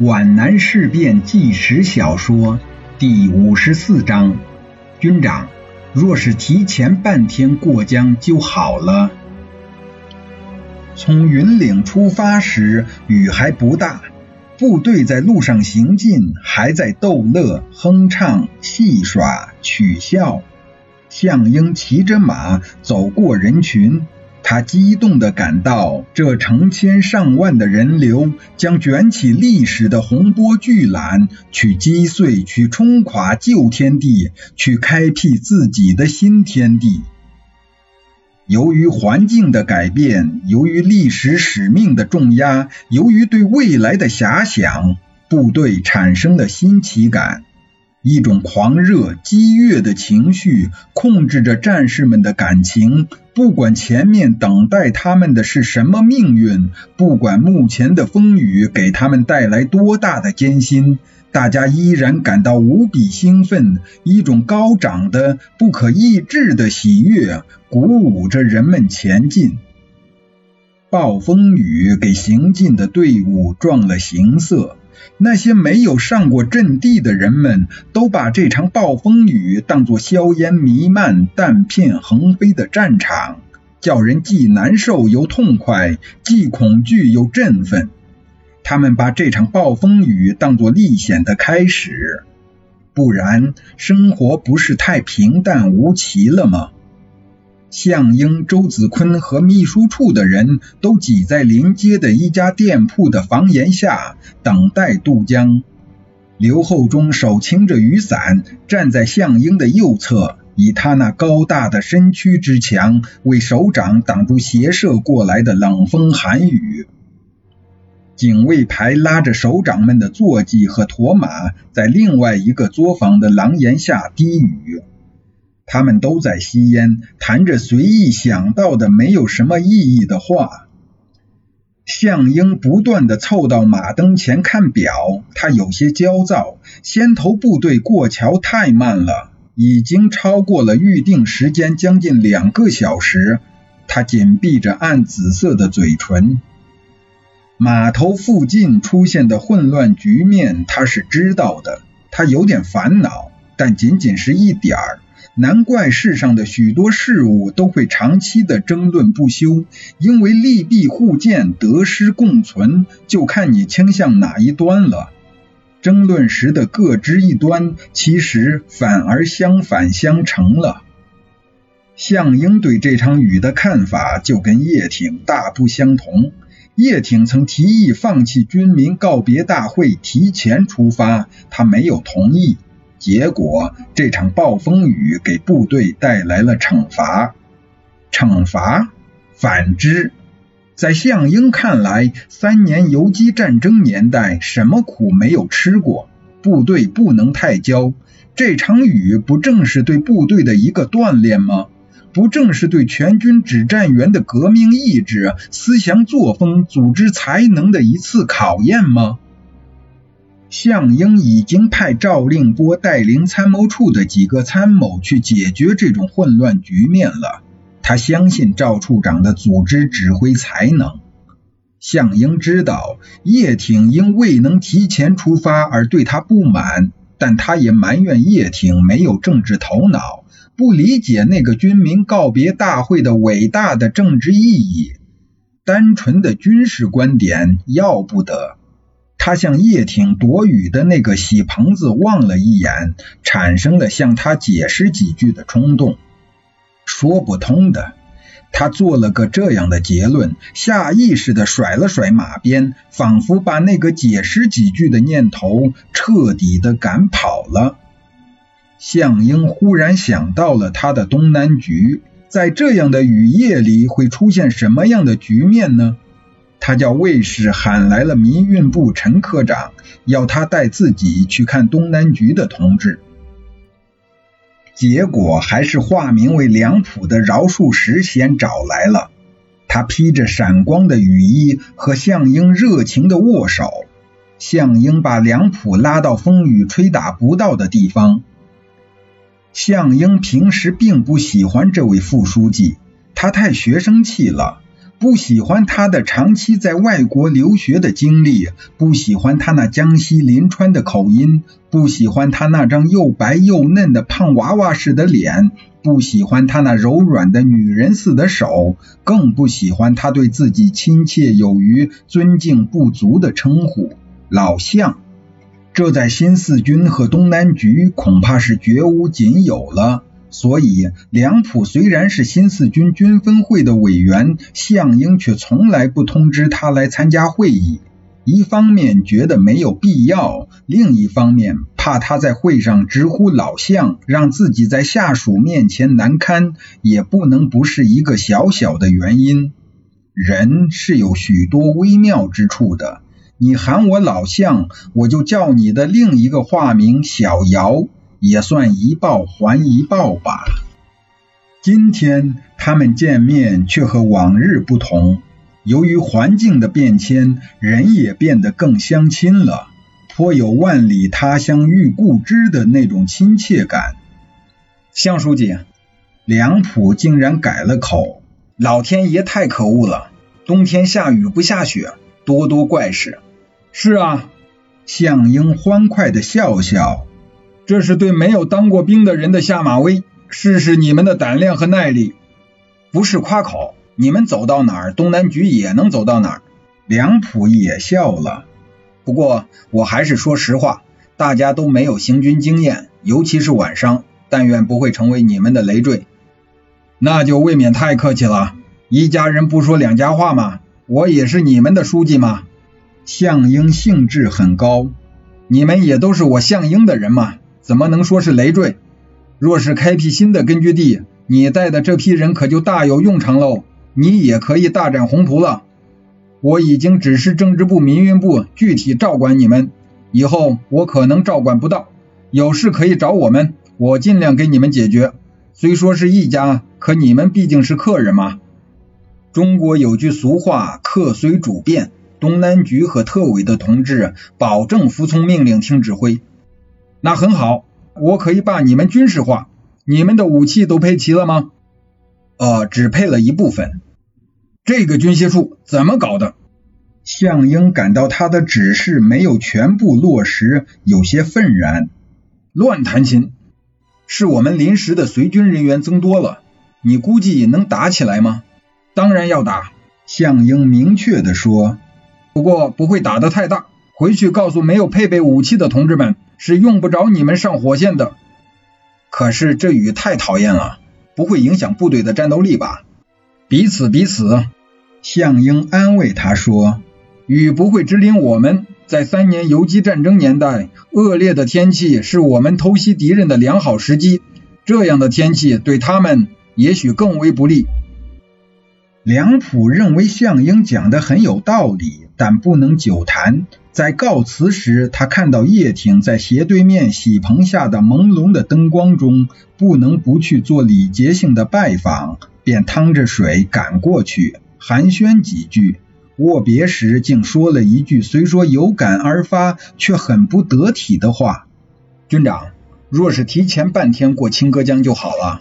皖南事变纪实小说第五十四章：军长，若是提前半天过江就好了。从云岭出发时，雨还不大，部队在路上行进，还在逗乐、哼唱、戏耍、取笑。项英骑着马走过人群。他激动地感到，这成千上万的人流将卷起历史的洪波巨澜，去击碎、去冲垮旧天地，去开辟自己的新天地。由于环境的改变，由于历史使命的重压，由于对未来的遐想，部队产生了新奇感。一种狂热激越的情绪控制着战士们的感情，不管前面等待他们的是什么命运，不管目前的风雨给他们带来多大的艰辛，大家依然感到无比兴奋。一种高涨的、不可抑制的喜悦鼓舞着人们前进。暴风雨给行进的队伍撞了形色。那些没有上过阵地的人们，都把这场暴风雨当作硝烟弥漫、弹片横飞的战场，叫人既难受又痛快，既恐惧又振奋。他们把这场暴风雨当作历险的开始，不然生活不是太平淡无奇了吗？项英、周子坤和秘书处的人都挤在临街的一家店铺的房檐下，等待渡江。刘厚忠手擎着雨伞，站在项英的右侧，以他那高大的身躯之强，为首长挡住斜射过来的冷风寒雨。警卫排拉着首长们的坐骑和驼马，在另外一个作坊的廊檐下低语。他们都在吸烟，谈着随意想到的没有什么意义的话。项英不断的凑到马灯前看表，他有些焦躁。先头部队过桥太慢了，已经超过了预定时间将近两个小时。他紧闭着暗紫色的嘴唇。码头附近出现的混乱局面，他是知道的。他有点烦恼，但仅仅是一点儿。难怪世上的许多事物都会长期的争论不休，因为利弊互见，得失共存，就看你倾向哪一端了。争论时的各执一端，其实反而相反相成了。项英对这场雨的看法就跟叶挺大不相同。叶挺曾提议放弃军民告别大会，提前出发，他没有同意。结果，这场暴风雨给部队带来了惩罚。惩罚？反之，在项英看来，三年游击战争年代，什么苦没有吃过？部队不能太骄。这场雨不正是对部队的一个锻炼吗？不正是对全军指战员的革命意志、思想作风、组织才能的一次考验吗？项英已经派赵令波带领参谋处的几个参谋去解决这种混乱局面了。他相信赵处长的组织指挥才能。项英知道叶挺因未能提前出发而对他不满，但他也埋怨叶挺没有政治头脑，不理解那个军民告别大会的伟大的政治意义。单纯的军事观点要不得。他向叶挺躲雨的那个喜棚子望了一眼，产生了向他解释几句的冲动。说不通的，他做了个这样的结论，下意识的甩了甩马鞭，仿佛把那个解释几句的念头彻底的赶跑了。项英忽然想到了他的东南局，在这样的雨夜里会出现什么样的局面呢？他叫卫士喊来了民运部陈科长，要他带自己去看东南局的同志。结果还是化名为梁普的饶漱石先找来了。他披着闪光的雨衣，和项英热情的握手。项英把梁普拉到风雨吹打不到的地方。项英平时并不喜欢这位副书记，他太学生气了。不喜欢他的长期在外国留学的经历，不喜欢他那江西临川的口音，不喜欢他那张又白又嫩的胖娃娃似的脸，不喜欢他那柔软的女人似的手，更不喜欢他对自己亲切有余、尊敬不足的称呼——老相。这在新四军和东南局恐怕是绝无仅有了。所以，梁普虽然是新四军军分会的委员，项英却从来不通知他来参加会议。一方面觉得没有必要，另一方面怕他在会上直呼老项，让自己在下属面前难堪，也不能不是一个小小的原因。人是有许多微妙之处的，你喊我老项，我就叫你的另一个化名小姚。也算一报还一报吧。今天他们见面却和往日不同，由于环境的变迁，人也变得更相亲了，颇有万里他乡遇故知的那种亲切感。向书记，梁普竟然改了口，老天爷太可恶了，冬天下雨不下雪，多多怪事。是啊，向英欢快的笑笑。这是对没有当过兵的人的下马威，试试你们的胆量和耐力。不是夸口，你们走到哪儿，东南局也能走到哪儿。梁普也笑了。不过我还是说实话，大家都没有行军经验，尤其是晚上，但愿不会成为你们的累赘。那就未免太客气了。一家人不说两家话吗？我也是你们的书记吗？项英兴致很高。你们也都是我项英的人嘛。怎么能说是累赘？若是开辟新的根据地，你带的这批人可就大有用场喽，你也可以大展宏图了。我已经指示政治部、民运部具体照管你们，以后我可能照管不到，有事可以找我们，我尽量给你们解决。虽说是一家，可你们毕竟是客人嘛。中国有句俗话，客随主便，东南局和特委的同志保证服从命令，听指挥。那很好，我可以把你们军事化。你们的武器都配齐了吗？呃，只配了一部分。这个军械处怎么搞的？项英感到他的指示没有全部落实，有些愤然。乱弹琴！是我们临时的随军人员增多了，你估计能打起来吗？当然要打。项英明确的说。不过不会打得太大。回去告诉没有配备武器的同志们，是用不着你们上火线的。可是这雨太讨厌了，不会影响部队的战斗力吧？彼此彼此。项英安慰他说：“雨不会只淋我们。在三年游击战争年代，恶劣的天气是我们偷袭敌人的良好时机。这样的天气对他们也许更为不利。”梁普认为项英讲的很有道理。但不能久谈。在告辞时，他看到叶挺在斜对面喜棚下的朦胧的灯光中，不能不去做礼节性的拜访，便趟着水赶过去，寒暄几句。握别时，竟说了一句虽说有感而发，却很不得体的话：“军长，若是提前半天过清歌江就好了。”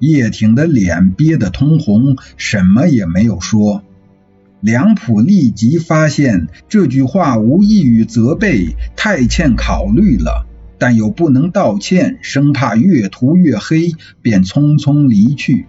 叶挺的脸憋得通红，什么也没有说。梁普立即发现这句话无异于责备，太欠考虑了，但又不能道歉，生怕越涂越黑，便匆匆离去。